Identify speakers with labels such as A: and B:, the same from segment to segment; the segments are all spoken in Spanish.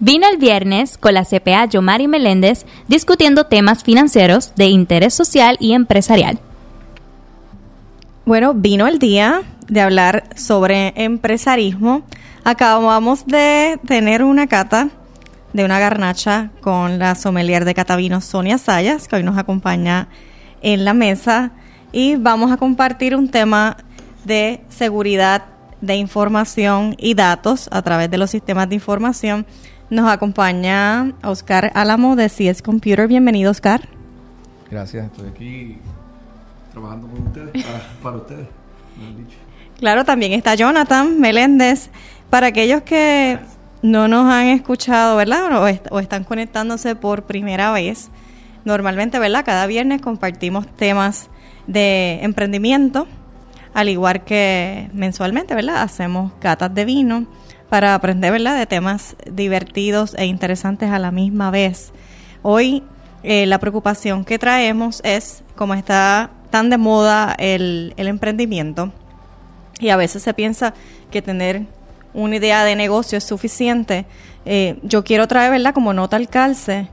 A: Vino el viernes con la CPA Yomari Meléndez discutiendo temas financieros de interés social y empresarial.
B: Bueno, vino el día de hablar sobre empresarismo. Acabamos de tener una cata de una garnacha con la sommelier de Catavino Sonia Sayas, que hoy nos acompaña en la mesa. Y vamos a compartir un tema de seguridad de información y datos a través de los sistemas de información nos acompaña Oscar Álamo de CS Computer. Bienvenido, Oscar.
C: Gracias, estoy aquí trabajando con ustedes, para, ustedes.
B: Claro, también está Jonathan Meléndez. Para aquellos que no nos han escuchado, ¿verdad? O, o están conectándose por primera vez, normalmente, ¿verdad? Cada viernes compartimos temas de emprendimiento, al igual que mensualmente, ¿verdad? Hacemos catas de vino para aprender, ¿verdad?, de temas divertidos e interesantes a la misma vez. Hoy eh, la preocupación que traemos es, como está tan de moda el, emprendimiento, y a veces se piensa que tener una idea de negocio es suficiente, eh, yo quiero traer, ¿verdad?, como nota al calce,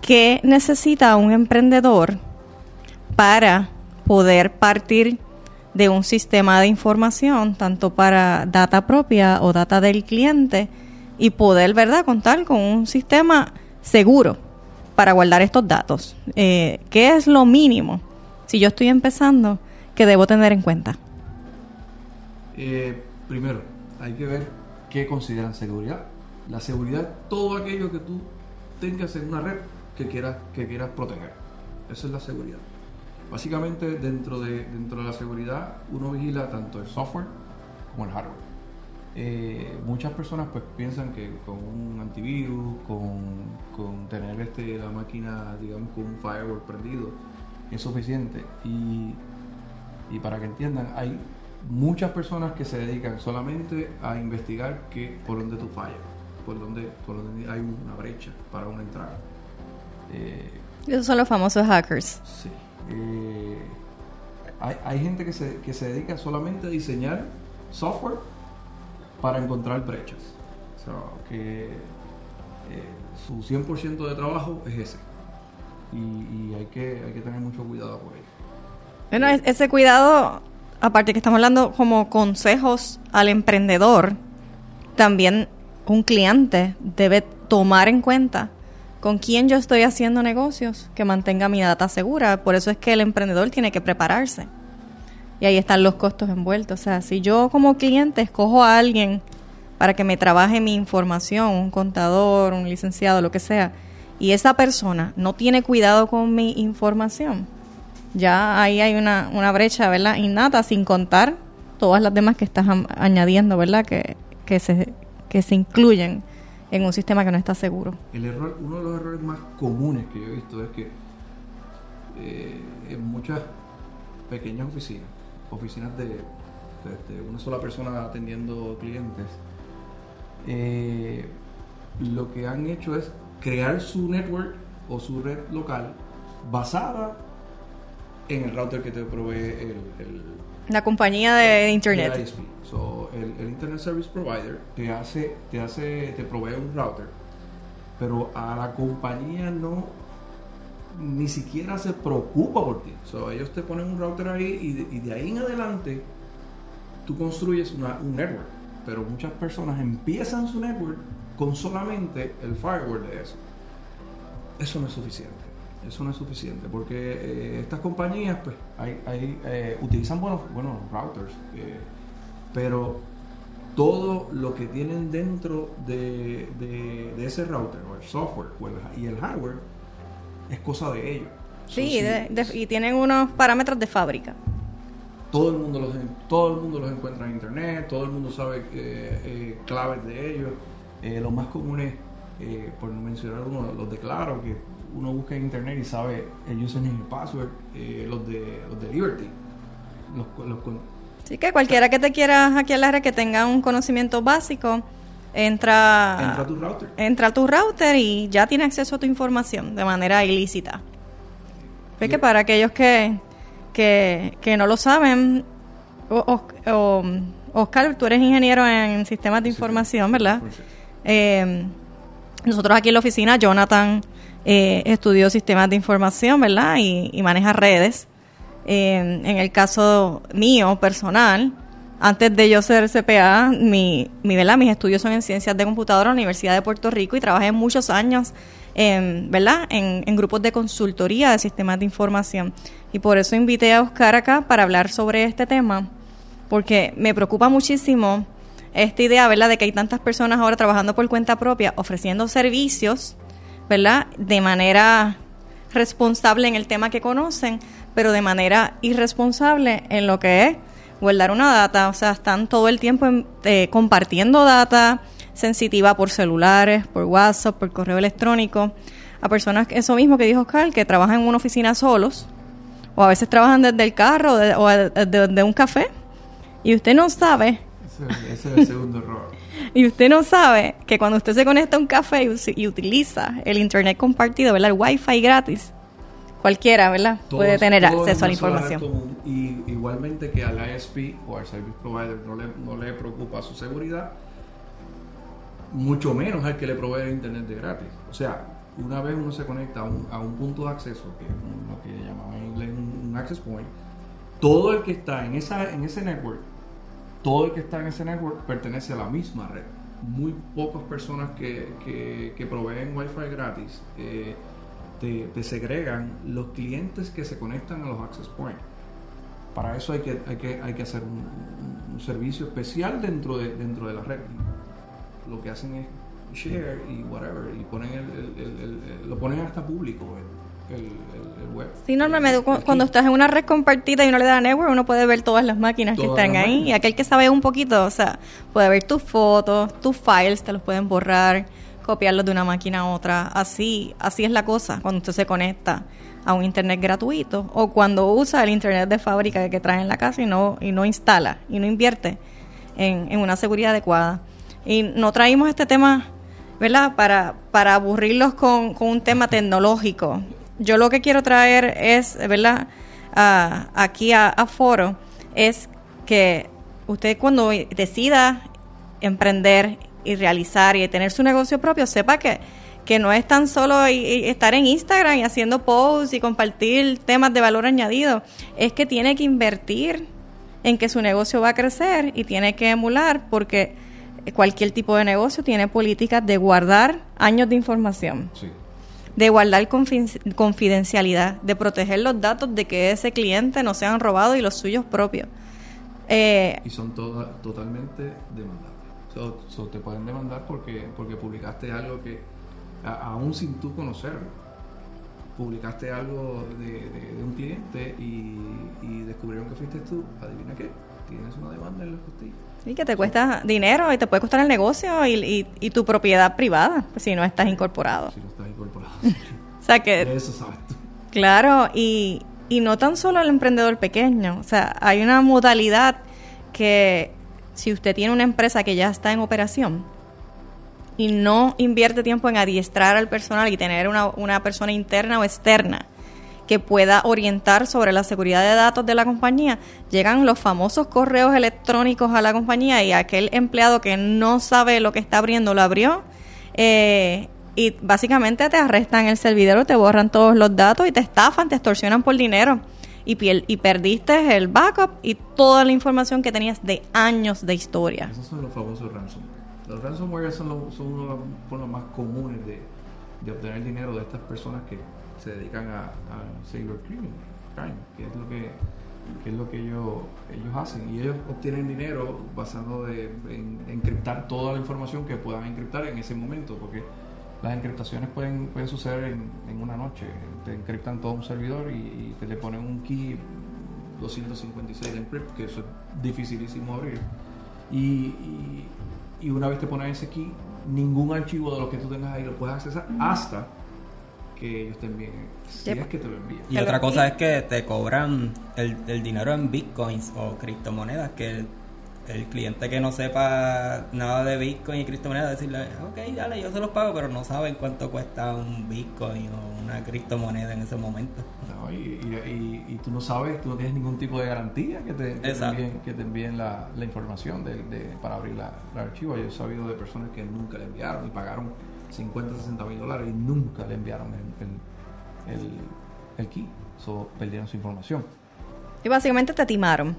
B: ¿qué necesita un emprendedor para poder partir de un sistema de información, tanto para data propia o data del cliente, y poder, ¿verdad?, contar con un sistema seguro para guardar estos datos. Eh, ¿Qué es lo mínimo, si yo estoy empezando, que debo tener en cuenta?
C: Eh, primero, hay que ver qué consideran seguridad. La seguridad todo aquello que tú tengas en una red que quieras, que quieras proteger. Esa es la seguridad. Básicamente dentro de, dentro de la seguridad uno vigila tanto el software como el hardware. Eh, muchas personas pues piensan que con un antivirus, con, tener este, la máquina digamos con un firewall prendido es suficiente y, para que entiendan hay muchas personas que se dedican solamente a investigar que, por dónde tú fallas, por dónde, por dónde hay una brecha para una entrada.
B: Eh, Esos son los famosos hackers.
C: Sí. Eh, hay, gente que se, que se dedica solamente a diseñar software para encontrar brechas. O sea, que eh, su 100% de trabajo es ese. Y, hay, que, hay que tener mucho cuidado por ello.
B: Bueno, ese cuidado, aparte que estamos hablando como consejos al emprendedor, también un cliente debe tomar en cuenta con quién yo estoy haciendo negocios que mantenga mi data segura. Por eso es que el emprendedor tiene que prepararse. Y ahí están los costos envueltos. O sea, si yo como cliente escojo a alguien para que me trabaje mi información, un contador, un licenciado, lo que sea, y esa persona no tiene cuidado con mi información, ya ahí hay una, una brecha, ¿verdad? Innata, sin contar todas las demás que estás añadiendo, ¿verdad? Que, que, se, que se incluyen en un sistema que no está seguro.
C: El error, uno de los errores más comunes que yo he visto es que eh, en muchas pequeñas oficinas, oficinas de, una sola persona atendiendo clientes, eh, lo que han hecho es crear su network o su red local basada en el router que te provee el,
B: la compañía de internet
C: el, Internet Service Provider te hace, te hace, te provee un router, pero a la compañía no ni siquiera se preocupa por ti. ellos te ponen un router ahí y de, ahí en adelante tú construyes un network. Pero muchas personas empiezan su network con solamente el firewall de eso. Eso no es suficiente. Eso no es suficiente porque eh, estas compañías pues hay, hay, eh, utilizan buenos, buenos routers. Eh, pero todo lo que tienen dentro de, ese router o el software y el hardware es cosa de ellos.
B: Sí, y tienen unos parámetros de fábrica.
C: Todo el mundo los, todo el mundo los encuentra en internet, todo el mundo sabe eh, claves de ellos. Los más comunes, por no mencionar uno, los de Claro, que uno busca en internet y sabe el username y el password, los, de, los de Liberty. Los, los,
B: Así que cualquiera que te quiera hackear la red que tenga un conocimiento básico, entra,
C: entra a tu router.
B: Entra a tu router y ya tiene acceso a tu información de manera ilícita. Es que para aquellos que, que, no lo saben, Oscar, tú eres ingeniero en sistemas de información, ¿verdad? Eh, nosotros aquí en la oficina, Jonathan eh, estudió sistemas de información, ¿verdad? Y, maneja redes. en el caso mío, personal, antes de yo ser CPA, mi, mi, ¿verdad? mis estudios son en ciencias de computadora en la Universidad de Puerto Rico y trabajé muchos años en, ¿verdad? En, en, grupos de consultoría de sistemas de información. Y por eso invité a Oscar acá para hablar sobre este tema, porque me preocupa muchísimo esta idea, ¿verdad?, de que hay tantas personas ahora trabajando por cuenta propia, ofreciendo servicios, ¿verdad?, de manera responsable en el tema que conocen, pero de manera irresponsable en lo que es guardar una data, o sea, están todo el tiempo eh, compartiendo data sensitiva por celulares, por WhatsApp, por correo electrónico, a personas, eso mismo que dijo Oscar, que trabajan en una oficina solos, o a veces trabajan desde el carro o desde un café, y usted no sabe.
C: Ese, es el segundo error.
B: Y usted no sabe que cuando usted se conecta a un café y, utiliza el internet compartido, ¿verdad? El wifi gratis, cualquiera, ¿verdad? Puede tener acceso a la información.
C: y igualmente que al ISP o al service provider no le, no le preocupa su seguridad, mucho menos al que le provee el internet de gratis. O sea, una vez uno se conecta a un, a un punto de acceso, que es lo que llamamos en inglés un, access point, todo el que está en, esa, en ese network, todo el que está en ese network pertenece a la misma red. Muy pocas personas que, que, proveen Wi-Fi gratis eh, te, segregan los clientes que se conectan a los access points. Para eso hay que, hay que, hay que hacer un, servicio especial dentro de, dentro de la red lo que hacen es share y whatever, y ponen el, lo ponen hasta público el, web.
B: Sí, normalmente cuando estás en una red compartida y uno le da a network, uno puede ver todas las máquinas que están ahí. Y aquel que sabe un poquito, o sea, puede ver tus fotos, tus files, te los pueden borrar, copiarlos de una máquina a otra. Así, así es la cosa cuando usted se conecta a un internet gratuito o cuando usa el internet de fábrica que trae en la casa y no, y no instala y no invierte en, en una seguridad adecuada. Y no traímos este tema, ¿verdad? Para, para aburrirlos con, un tema tecnológico. Yo lo que quiero traer es, ¿verdad? aquí a, Foro, es que usted cuando decida emprender y realizar y tener su negocio propio, sepa que, que no es tan solo estar en Instagram y haciendo posts y compartir temas de valor añadido, es que tiene que invertir en que su negocio va a crecer y tiene que emular porque cualquier tipo de negocio tiene políticas de guardar años de información. De guardar confidencialidad, de proteger los datos de que ese cliente no sean robados y los suyos propios.
C: Eh, y son totalmente demandables. So, te pueden demandar porque, porque publicaste algo que, aún sin tú conocerlo, publicaste algo de, un cliente y, y, descubrieron que fuiste tú. Adivina qué, tienes una demanda en la justicia.
B: Sí, que te cuesta dinero y te puede costar el negocio y, y, tu propiedad privada, pues, si no estás incorporado.
C: Si no estás
B: sea que...
C: Eso tú.
B: Claro, y, y no tan solo el emprendedor pequeño, o sea, hay una modalidad que si usted tiene una empresa que ya está en operación y no invierte tiempo en adiestrar al personal y tener una, una persona interna o externa que pueda orientar sobre la seguridad de datos de la compañía, llegan los famosos correos electrónicos a la compañía y aquel empleado que no sabe lo que está abriendo lo abrió. Eh, y básicamente te arrestan el servidor, te borran todos los datos y te estafan, te extorsionan por dinero. Y, y perdiste el backup y toda la información que tenías de años de historia.
C: Esos son los famosos ransomware. Los ransomware son, los, uno de los formas más comunes de, de obtener dinero de estas personas que se dedican a, a que es lo que, es lo que ellos, ellos hacen. Y ellos obtienen dinero basado de, en encriptar toda la información que puedan encriptar en ese momento, porque las encriptaciones pueden, pueden suceder en, en una noche. Te encriptan todo un servidor y, te le ponen un key 256 de encrypt, que eso es dificilísimo abrir. Y, y, una vez te ponen ese key, ningún archivo de lo que tú tengas ahí lo puedes accesar hasta que ellos te envíen. Si es que te lo envían.
D: Y otra cosa es que te cobran el, el dinero en bitcoins o criptomonedas, que el cliente que no sepa nada de Bitcoin y criptomonedas, decirle, ok, dale, yo se los pago, pero no saben cuánto cuesta un Bitcoin o una criptomoneda en ese momento.
C: No, y, y, y, tú no sabes, tú no tienes ningún tipo de garantía que te, que te envíen, que te envíen la, la información de, de, para abrir la, el archivo. Yo he sabido de personas que nunca le enviaron y pagaron 50, 60 mil dólares y nunca le enviaron el, el, el, el key. So, perdieron su información.
B: Y básicamente te timaron.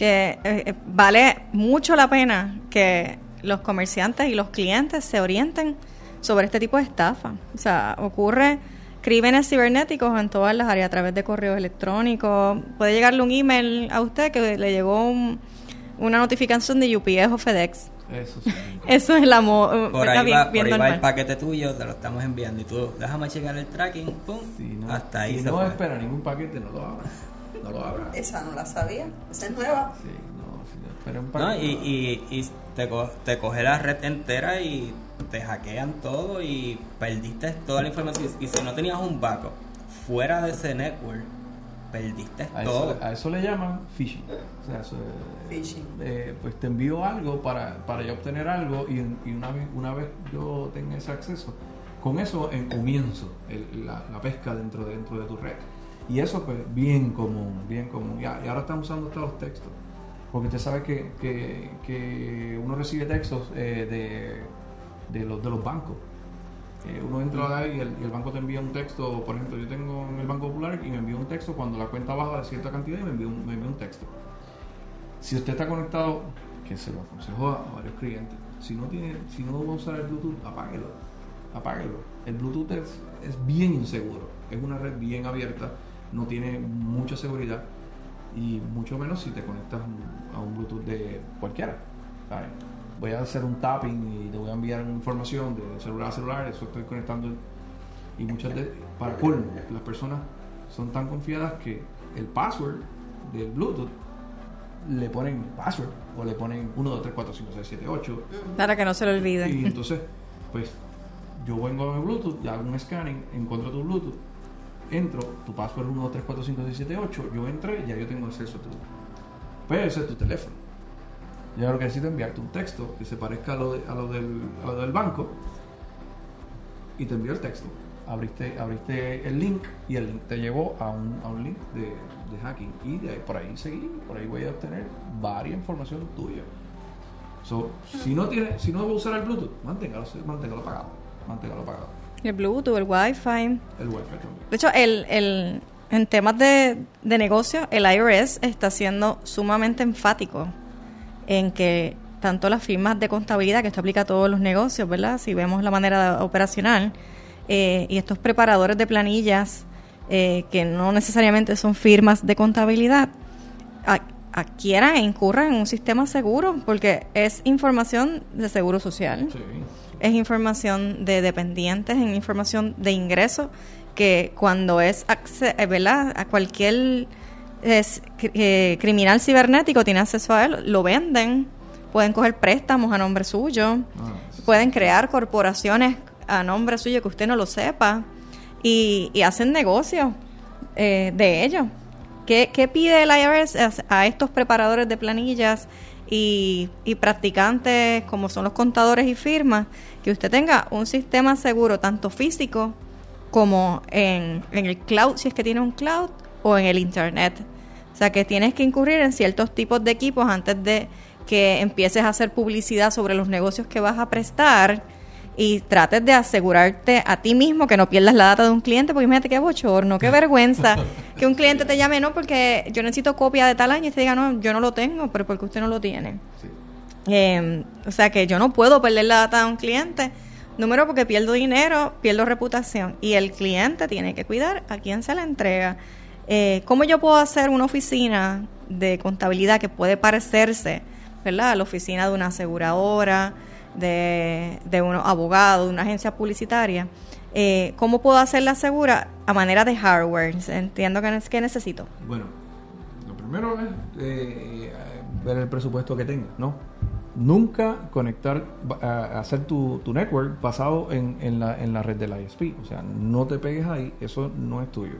C: Sí.
B: Que eh, eh, vale mucho la pena que los comerciantes y los clientes se orienten sobre este tipo de estafa. O sea, ocurre crímenes cibernéticos en todas las áreas a través de correos electrónicos. Puede llegarle un email a usted que le llegó un- una notificación de UPS o FedEx.
C: Eso sí.
B: Eso es la mo
D: Por
B: está
D: ahí,
B: bien-
D: va,
B: bien
D: por ahí va el paquete tuyo, te lo estamos enviando y tú déjame checar el tracking, pum,
C: Si no,
D: hasta ahí
C: si
D: se
C: no espera ningún paquete, no lo abra. No lo abra.
E: Esa no la sabía. Esa es nueva.
C: Sí, no, si no
D: y, y, y te, co- te coge la red entera y te hackean todo y perdiste toda la información. Y si no tenías un backup fuera de ese network, perdiste
C: a,
D: todo.
C: eso, a eso le llaman phishing. O sea, eso es-
E: Phishing.
C: eh, pues te envío algo para, para yo obtener algo y, y una, vez, una vez yo tenga ese acceso, con eso en comienzo el- la, la pesca dentro de, dentro de tu red. Y eso pues bien común, bien común. Y, a- ahora estamos usando hasta los textos. Porque usted sabe que, que, uno recibe textos eh, de, de, los, de los bancos. Eh, uno entra ahí y el, y el banco te envía un texto, por ejemplo, yo tengo en el Banco Popular y me envía un texto cuando la cuenta baja de cierta cantidad y me envía un, me envía un texto. Si usted está conectado, que se lo aconsejo a, a varios clientes, si no tiene, si no va a usar el Bluetooth, apáguelo. Apáguelo. El Bluetooth es, es bien inseguro. Es una red bien abierta, no tiene mucha seguridad y mucho menos si te conectas a un Bluetooth de cualquiera. ¿sabes? Voy a hacer un tapping y te voy a enviar información de celular a celular, eso estoy conectando y muchas de para colmo, las personas son tan confiadas que el password del Bluetooth le ponen password o le ponen 1, 2, 3, 4, 5, 6, 7, 8
B: Para que no se lo olvide.
C: y entonces pues yo vengo a mi Bluetooth, ya hago un scanning, encuentro tu Bluetooth, entro, tu password es 1, 2, 3, 4, 5, 6, 7, 8, yo entré, ya yo tengo acceso a tu pero ese es tu teléfono. Yo que necesito es enviarte un texto que se parezca a lo, de- a lo, del, a lo del banco y te envío el texto. Abriste, abriste el link y el link te llevó a un, a un link de, hacking. Y de ahí, por ahí seguí, por ahí voy a obtener varias información tuya. So, si no tiene, si no va a usar el Bluetooth, manténgalo, manténgalo apagado. Manténgalo apagado.
B: El Bluetooth, el Wi-Fi.
C: El Wi-Fi también.
B: De hecho, el, el, en temas de, de negocio, el IRS está siendo sumamente enfático en que tanto las firmas de contabilidad, que esto aplica a todos los negocios, ¿verdad? Si vemos la manera operacional, eh, y estos preparadores de planillas, eh, que no necesariamente son firmas de contabilidad, a- adquieran e incurran en un sistema seguro, porque es información de seguro social
C: Sí.
B: Es información de dependientes, es información de ingresos que cuando es eh, ¿verdad? a cualquier es, eh, criminal cibernético tiene acceso a él, lo venden, pueden coger préstamos a nombre suyo,
C: Ah, sí.
B: pueden crear corporaciones a nombre suyo que usted no lo sepa y, y hacen negocios eh, de ello. ¿Qué, qué pide el IRS a, a estos preparadores de planillas y, y practicantes como son los contadores y firmas? Que usted tenga un sistema seguro tanto físico como en, en el cloud, si es que tiene un cloud, o en el internet. O sea que tienes que incurrir en ciertos tipos de equipos antes de que empieces a hacer publicidad sobre los negocios que vas a prestar y trates de asegurarte a ti mismo que no pierdas la data de un cliente, porque imagínate qué bochorno, qué vergüenza que un cliente te llame, no, porque yo necesito copia de tal año y te diga, no, yo no lo tengo, pero porque usted no lo tiene.
C: Sí.
B: Eh, o sea que yo no puedo perder la data de un cliente. Número porque pierdo dinero, pierdo reputación. Y el cliente tiene que cuidar a quién se la entrega. Eh, ¿Cómo yo puedo hacer una oficina de contabilidad que puede parecerse ¿verdad? a la oficina de una aseguradora, de, de un abogado, de una agencia publicitaria? Eh, ¿Cómo puedo hacerla segura a manera de hardware? Entiendo que, que necesito.
C: Bueno, primero es eh, ver el presupuesto que tengas, ¿no? Nunca conectar, a, hacer tu, tu network basado en, en, la, en la red del ISP. O sea, no te pegues ahí, eso no es tuyo.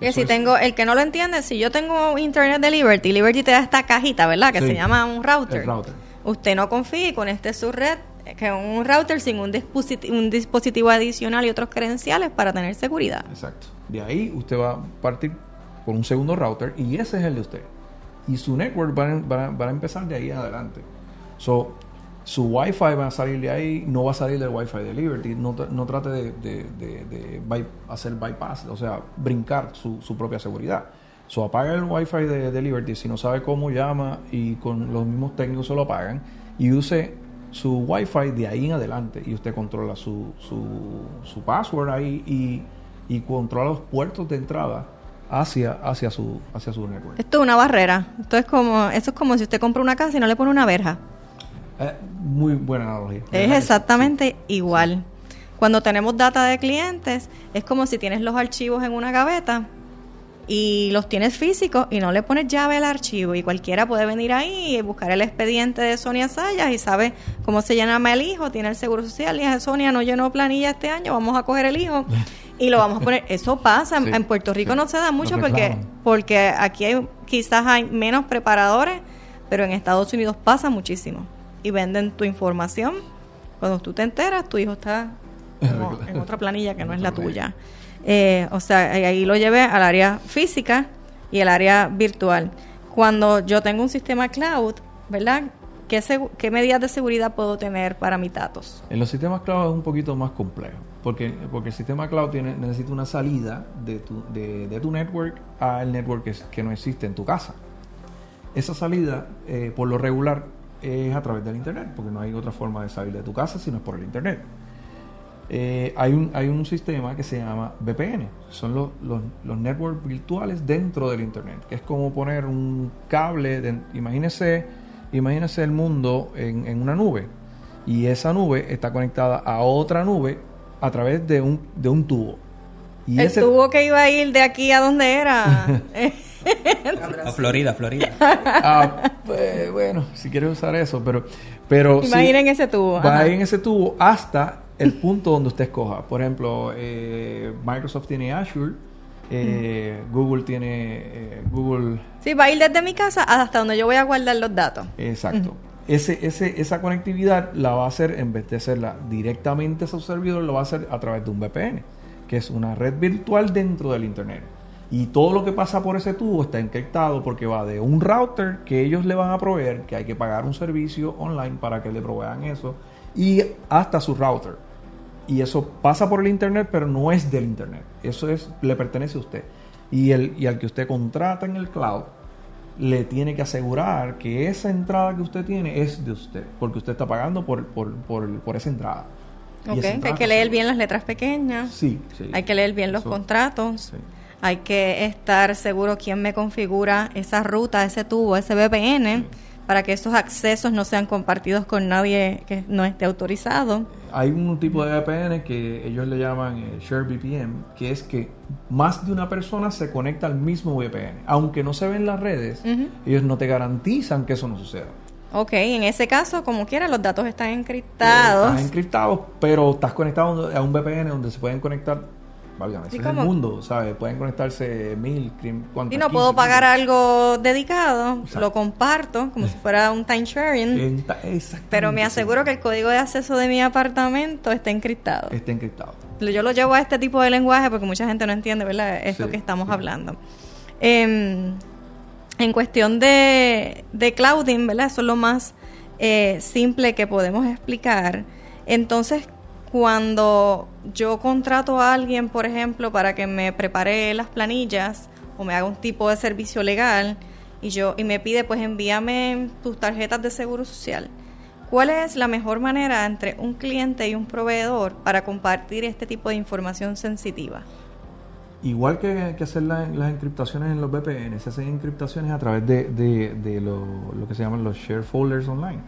B: Que si tengo, el que no lo entiende, si yo tengo internet de Liberty, Liberty te da esta cajita, ¿verdad? Que
C: Sí.
B: se llama un router.
C: El router.
B: Usted no confíe con este su red, eh, que es un router sin un, dispositivo, un dispositivo adicional y otros credenciales para tener seguridad.
C: Exacto. De ahí usted va a partir con un segundo router y ese es el de usted. Y su network va a, va a- empezar de ahí adelante. So, su Wi-Fi va a salir de ahí, no va a salir del Wi-Fi de Liberty. No, tra- no trate de, hacer bypass, o sea, brincar su, su propia seguridad. So, apaga el Wi-Fi de, Liberty. Si no sabe cómo llama y con los mismos técnicos se lo apagan y use su Wi-Fi de ahí en adelante y usted controla su, password ahí y controla los puertos de entrada hacia, hacia, su, hacia su network.
B: Esto es una barrera. Esto es como, esto es como si usted compra una casa y no le pone una verja.
C: Eh, muy buena analogía.
B: Es exactamente igual. Cuando tenemos data de clientes, es como si tienes los archivos en una gaveta y los tienes físicos y no le pones llave al archivo y cualquiera puede venir ahí y buscar el expediente de Sonia Sayas y sabe cómo se llama el hijo, tiene el seguro social y dice, Sonia no llenó planilla este año, vamos a coger el hijo y lo vamos a poner. Eso pasa, en-
C: Sí,
B: en Puerto Rico
C: sí.
B: no se da mucho porque, porque aquí hay, quizás hay menos preparadores, pero en Estados Unidos pasa muchísimo y venden tu información. Cuando tú te enteras, tu hijo está como en otra planilla que no es la tuya. Eh, o sea, ahí- ahí lo llevé al área física y el área virtual. Cuando yo tengo un sistema cloud, ¿verdad? ¿Qué, medidas de seguridad puedo tener para mis datos?
C: En los sistemas cloud es un poquito más complejo, porque, porque el sistema cloud tiene, necesita una salida de tu, de, tu network al network que, no existe en tu casa. Esa salida, eh, por lo regular, es a través del Internet, porque no hay otra forma de salir de tu casa si no es por el Internet. Eh, hay, un, hay un sistema que se llama VPN, son los, los, los networks virtuales dentro del Internet, que es como poner un cable, imagínese, imagínese el mundo en, en una nube, y esa nube está conectada a otra nube a través de un, de un tubo. Y
B: el
C: ese-
B: tubo que iba a ir de aquí a donde era.
D: A Florida, Florida.
C: Ah, pues, bueno, si quieres usar eso, pero, pero sí,
B: Imaginen ese tubo.
C: va
B: ajá.
C: en ese tubo hasta el punto donde usted escoja. Por ejemplo, eh, Microsoft tiene Azure, eh, Google tiene eh, Google,
B: Sí, va a ir desde mi casa hasta donde yo voy a guardar los datos.
C: exacto. Ese, ese, esa conectividad la va a hacer, en vez de hacerla directamente a su servidor, lo va a hacer a través de un VPN, que es una red virtual dentro del Internet. Y todo lo que pasa por ese tubo está encriptado porque va de un router que ellos le van a proveer, que hay que pagar un servicio online para que le provean eso, y hasta su router. Y eso pasa por el Internet, pero no es del Internet. Eso es, le pertenece a usted. Y, el, y al que usted contrata en el cloud, le tiene que asegurar que esa entrada que usted tiene es de usted, porque usted está pagando por, por, por, por esa entrada.
B: Ok,
C: esa entrada
B: hay que leer bien las letras pequeñas.
C: Sí, sí.
B: Hay que leer bien los
C: Eso-
B: contratos.
C: sí.
B: Hay que estar seguro quién me configura esa ruta, ese tubo, ese VPN, para que esos accesos no sean compartidos con nadie que no esté autorizado.
C: Hay un tipo de VPN que ellos le llaman eh, Share VPN, que es que más de una persona se conecta al mismo VPN. Aunque no se ven las redes, ellos no te garantizan que eso no suceda.
B: Ok, en ese caso, como quiera, los datos están
C: Eh,
B: encriptados.
C: Estás encriptado, pero estás conectado a un VPN donde se pueden conectar, válgame, ese es el mundo, ¿sabes? Pueden conectarse mil, cuántas,
B: Y no
C: 15,
B: puedo pagar
C: 15.
B: algo dedicado,
C: Exacto.
B: lo comparto como si fuera un time sharing, pero me aseguro que el código de acceso de mi apartamento está encriptado.
C: Está encriptado.
B: Yo lo llevo a este tipo de lenguaje porque mucha gente no entiende, ¿verdad? Es lo que estamos
C: sí.
B: hablando. Em, en cuestión de, de clouding, ¿verdad? Eso es lo más eh, simple que podemos explicar. Entonces, cuando yo contrato a alguien, por ejemplo, para que me prepare las planillas o me haga un tipo de servicio legal y yo y me pide, pues envíame tus tarjetas de seguro social. ¿Cuál es la mejor manera entre un cliente y un proveedor para compartir este tipo de información sensitiva?
C: Igual que, hacer la- las encriptaciones en los VPN, se hacen encriptaciones a través de, de- lo que se llaman los share folders online.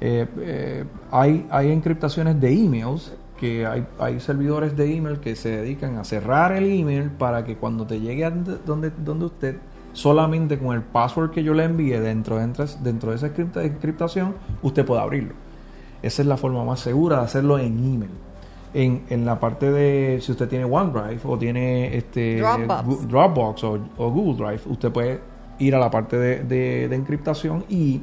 C: Eh, eh, hay, hay encriptaciones de emails, que hay, hay servidores de email que se dedican a cerrar el email para que cuando te llegue a donde, donde usted, solamente con el password que yo le envíe dentro, dentro, dentro de esa encripta- encriptación, usted pueda abrirlo. Esa es la forma más segura de hacerlo en email. En, en la parte de si usted tiene OneDrive o tiene este
B: Dropbox.
C: O, o Google Drive, usted puede ir a la parte de, de- de encriptación y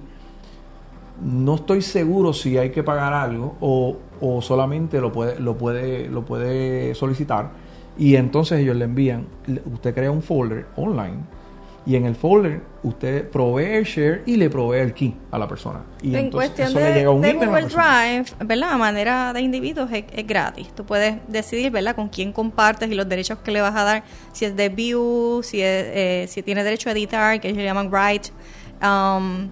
C: no estoy seguro si hay que pagar algo o, o solamente lo puede, lo puede, lo puede solicitar y entonces ellos le envían, le- usted crea un folder online Y en el folder usted provee el share y le provee el key a la persona. Y
B: en
C: entonces
B: cuestión
C: eso
B: de,
C: le llega un
B: de Google. Drive, ¿verdad? A manera de individuos es, es gratis. Tú puedes decidir, ¿verdad? Con quién compartes y los derechos que le vas a dar. Si es de view, si, es, eh, si tiene derecho a editar, que ellos llaman write. Um,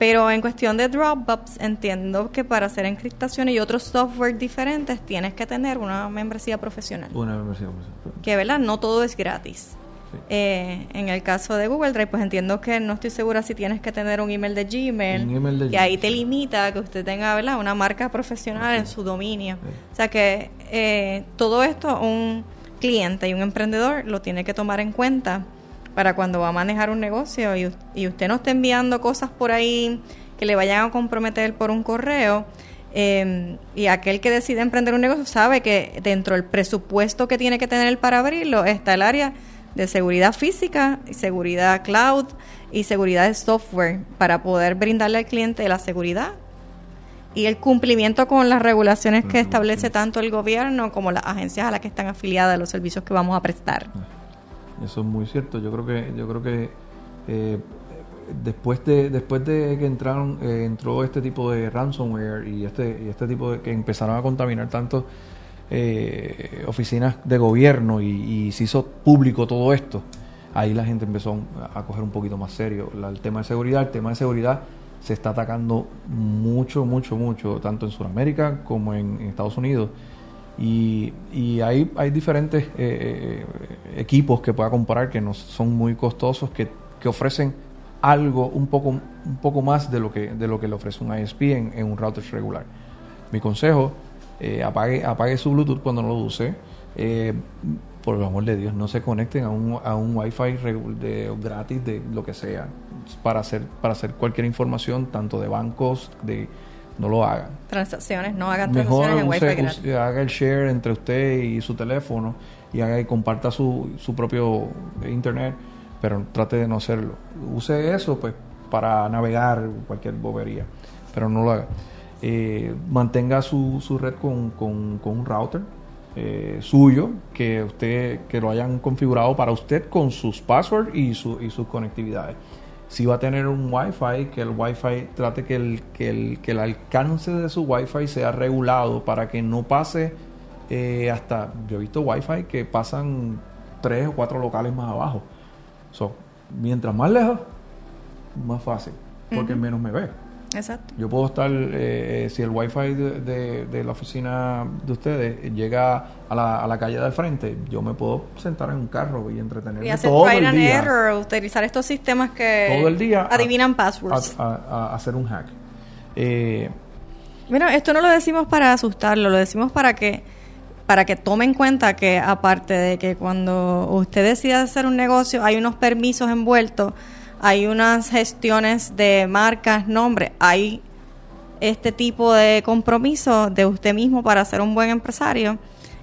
B: pero en cuestión de Dropbox, entiendo que para hacer encriptación y otros software diferentes tienes que tener una membresía profesional.
C: Una membresía profesional.
B: Que, ¿verdad? No todo es gratis.
C: Sí.
B: Eh, en el caso de Google Drive, pues entiendo que no estoy segura si tienes que tener un email de Gmail.
C: Un email de
B: y ahí te limita a que usted tenga ¿verdad? una marca profesional en su dominio. O sea que eh, todo esto un cliente y un emprendedor lo tiene que tomar en cuenta para cuando va a manejar un negocio y, y usted no esté enviando cosas por ahí que le vayan a comprometer por un correo. eh, y aquel que decide emprender un negocio sabe que dentro del presupuesto que tiene que tener para abrirlo está el área de seguridad física, seguridad cloud y seguridad de software para poder brindarle al cliente la seguridad y el cumplimiento con las regulaciones que establece tanto el gobierno como las agencias a las que están afiliadas los servicios que vamos a prestar.
C: Eso es muy cierto. Yo creo que yo creo que eh, después de después de que entraron eh, entró este tipo de ransomware y este y este tipo de que empezaron a contaminar tanto eh, oficinas de gobierno y, y se hizo público todo esto. Ahí la gente empezó a coger un poquito más serio la- el tema de seguridad. El tema de seguridad se está atacando mucho, mucho, mucho, tanto en Sudamérica como en Estados Unidos. Y, y hay, hay diferentes eh, eh, equipos que pueda comparar que no son muy costosos, que, que ofrecen algo un poco, un poco más de lo que, de lo que le ofrece un ISP en, un router regular. Mi consejo, eh, apague, apague su Bluetooth cuando no lo use. Eh, por el amor de Dios, no se conecten a un, a un Wi-Fi de, gratis de lo que sea para hacer, para hacer cualquier información, tanto de bancos, de no lo hagan
B: Transacciones, no hagan
C: mejor
B: transacciones en Wi-Fi
C: haga el share entre usted y su teléfono y haga y comparta su, su propio internet, pero trate de no hacerlo. Use eso pues para navegar cualquier bobería, pero no lo haga. Eh, mantenga su, su red con, con- con un router eh, suyo que usted que lo hayan configurado para usted con sus passwords y, su, y sus conectividades si va a tener un Wi-Fi, que el Wi-Fi trate que el, que el, que el alcance de su Wi-Fi sea regulado para que no pase eh, hasta, yo he visto Wi-Fi que pasan tres o cuatro locales más abajo. So, mientras más lejos, más fácil, porque menos me ve.
B: Exacto.
C: Yo puedo estar, eh, si el wifi de, de- de la oficina de ustedes llega a la, a la calle del frente, yo me puedo sentar en un carro y entretenerme
B: Y hacer
C: todo el
B: and
C: día.
B: error, utilizar estos sistemas que
C: todo el día
B: adivinan
C: a,
B: passwords.
C: a- a hacer un hack. Eh,
B: Mira, esto no lo decimos para asustarlo, lo decimos para que para que tome en cuenta que aparte de que cuando usted decida hacer un negocio hay unos permisos envueltos, hay unas gestiones de marcas, nombres, hay este tipo de compromiso de usted mismo para ser un buen empresario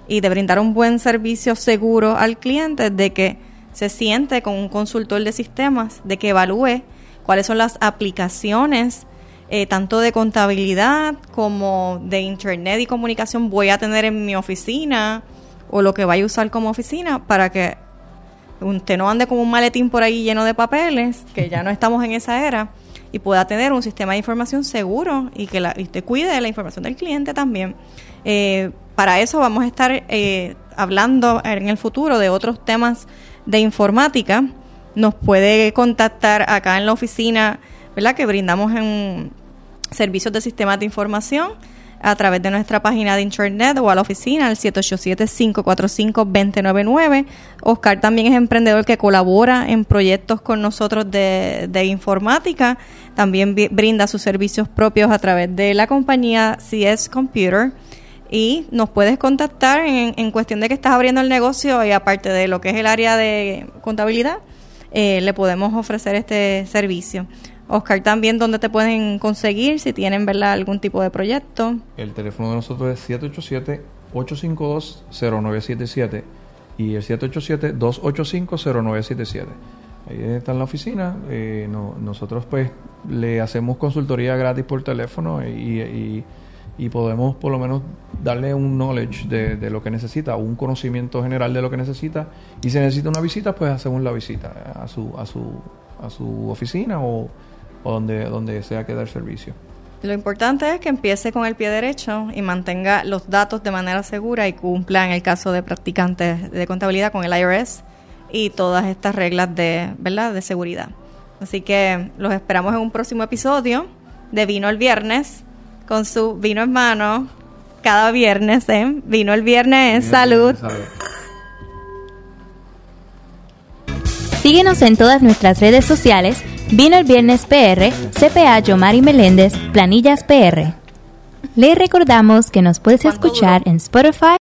B: y de brindar un buen servicio seguro al cliente, de que se siente con un consultor de sistemas, de que evalúe cuáles son las aplicaciones, eh, tanto de contabilidad como de internet y comunicación voy a tener en mi oficina o lo que vaya a usar como oficina para que usted no ande como un maletín por ahí lleno de papeles, que ya no estamos en esa era, y pueda tener un sistema de información seguro y que la, y usted cuide de la información del cliente también. Eh, para eso vamos a estar eh, hablando en el futuro de otros temas de informática. Nos puede contactar acá en la oficina, ¿verdad? Que brindamos en servicios de sistemas de información a través de nuestra página de internet o a la oficina al 787-545-2099. Oscar también es emprendedor que colabora en proyectos con nosotros de, de informática. También brinda sus servicios propios a través de la compañía CS Computer. Y nos puedes contactar en, en cuestión de que estás abriendo el negocio y aparte de lo que es el área de contabilidad, eh, le podemos ofrecer este servicio. Oscar, también dónde te pueden conseguir si tienen ¿verdad? algún tipo de proyecto.
C: el teléfono de nosotros es 787-852-0977 y el 787-285-0977. Ahí está en la oficina. eh, no- nosotros pues le hacemos consultoría gratis por teléfono y podemos por lo menos darle un knowledge de, de lo que necesita, un conocimiento general de lo que necesita. Y si necesita una visita, pues hacemos la visita a su, a su, a su oficina o, o donde, donde sea que el servicio.
B: Lo importante es que empiece con el pie derecho y mantenga los datos de manera segura y cumpla en el caso de practicantes de contabilidad con el IRS y todas estas reglas de, ¿verdad? de seguridad. Así que los esperamos en un próximo episodio de Vino el Viernes con su vino en mano cada viernes, ¿eh? Vino el viernes, salud.
A: Síguenos en todas nuestras redes sociales, Vino el Viernes PR, CPA Yomari Meléndez, Planillas PR. Le recordamos que nos puedes escuchar en Spotify,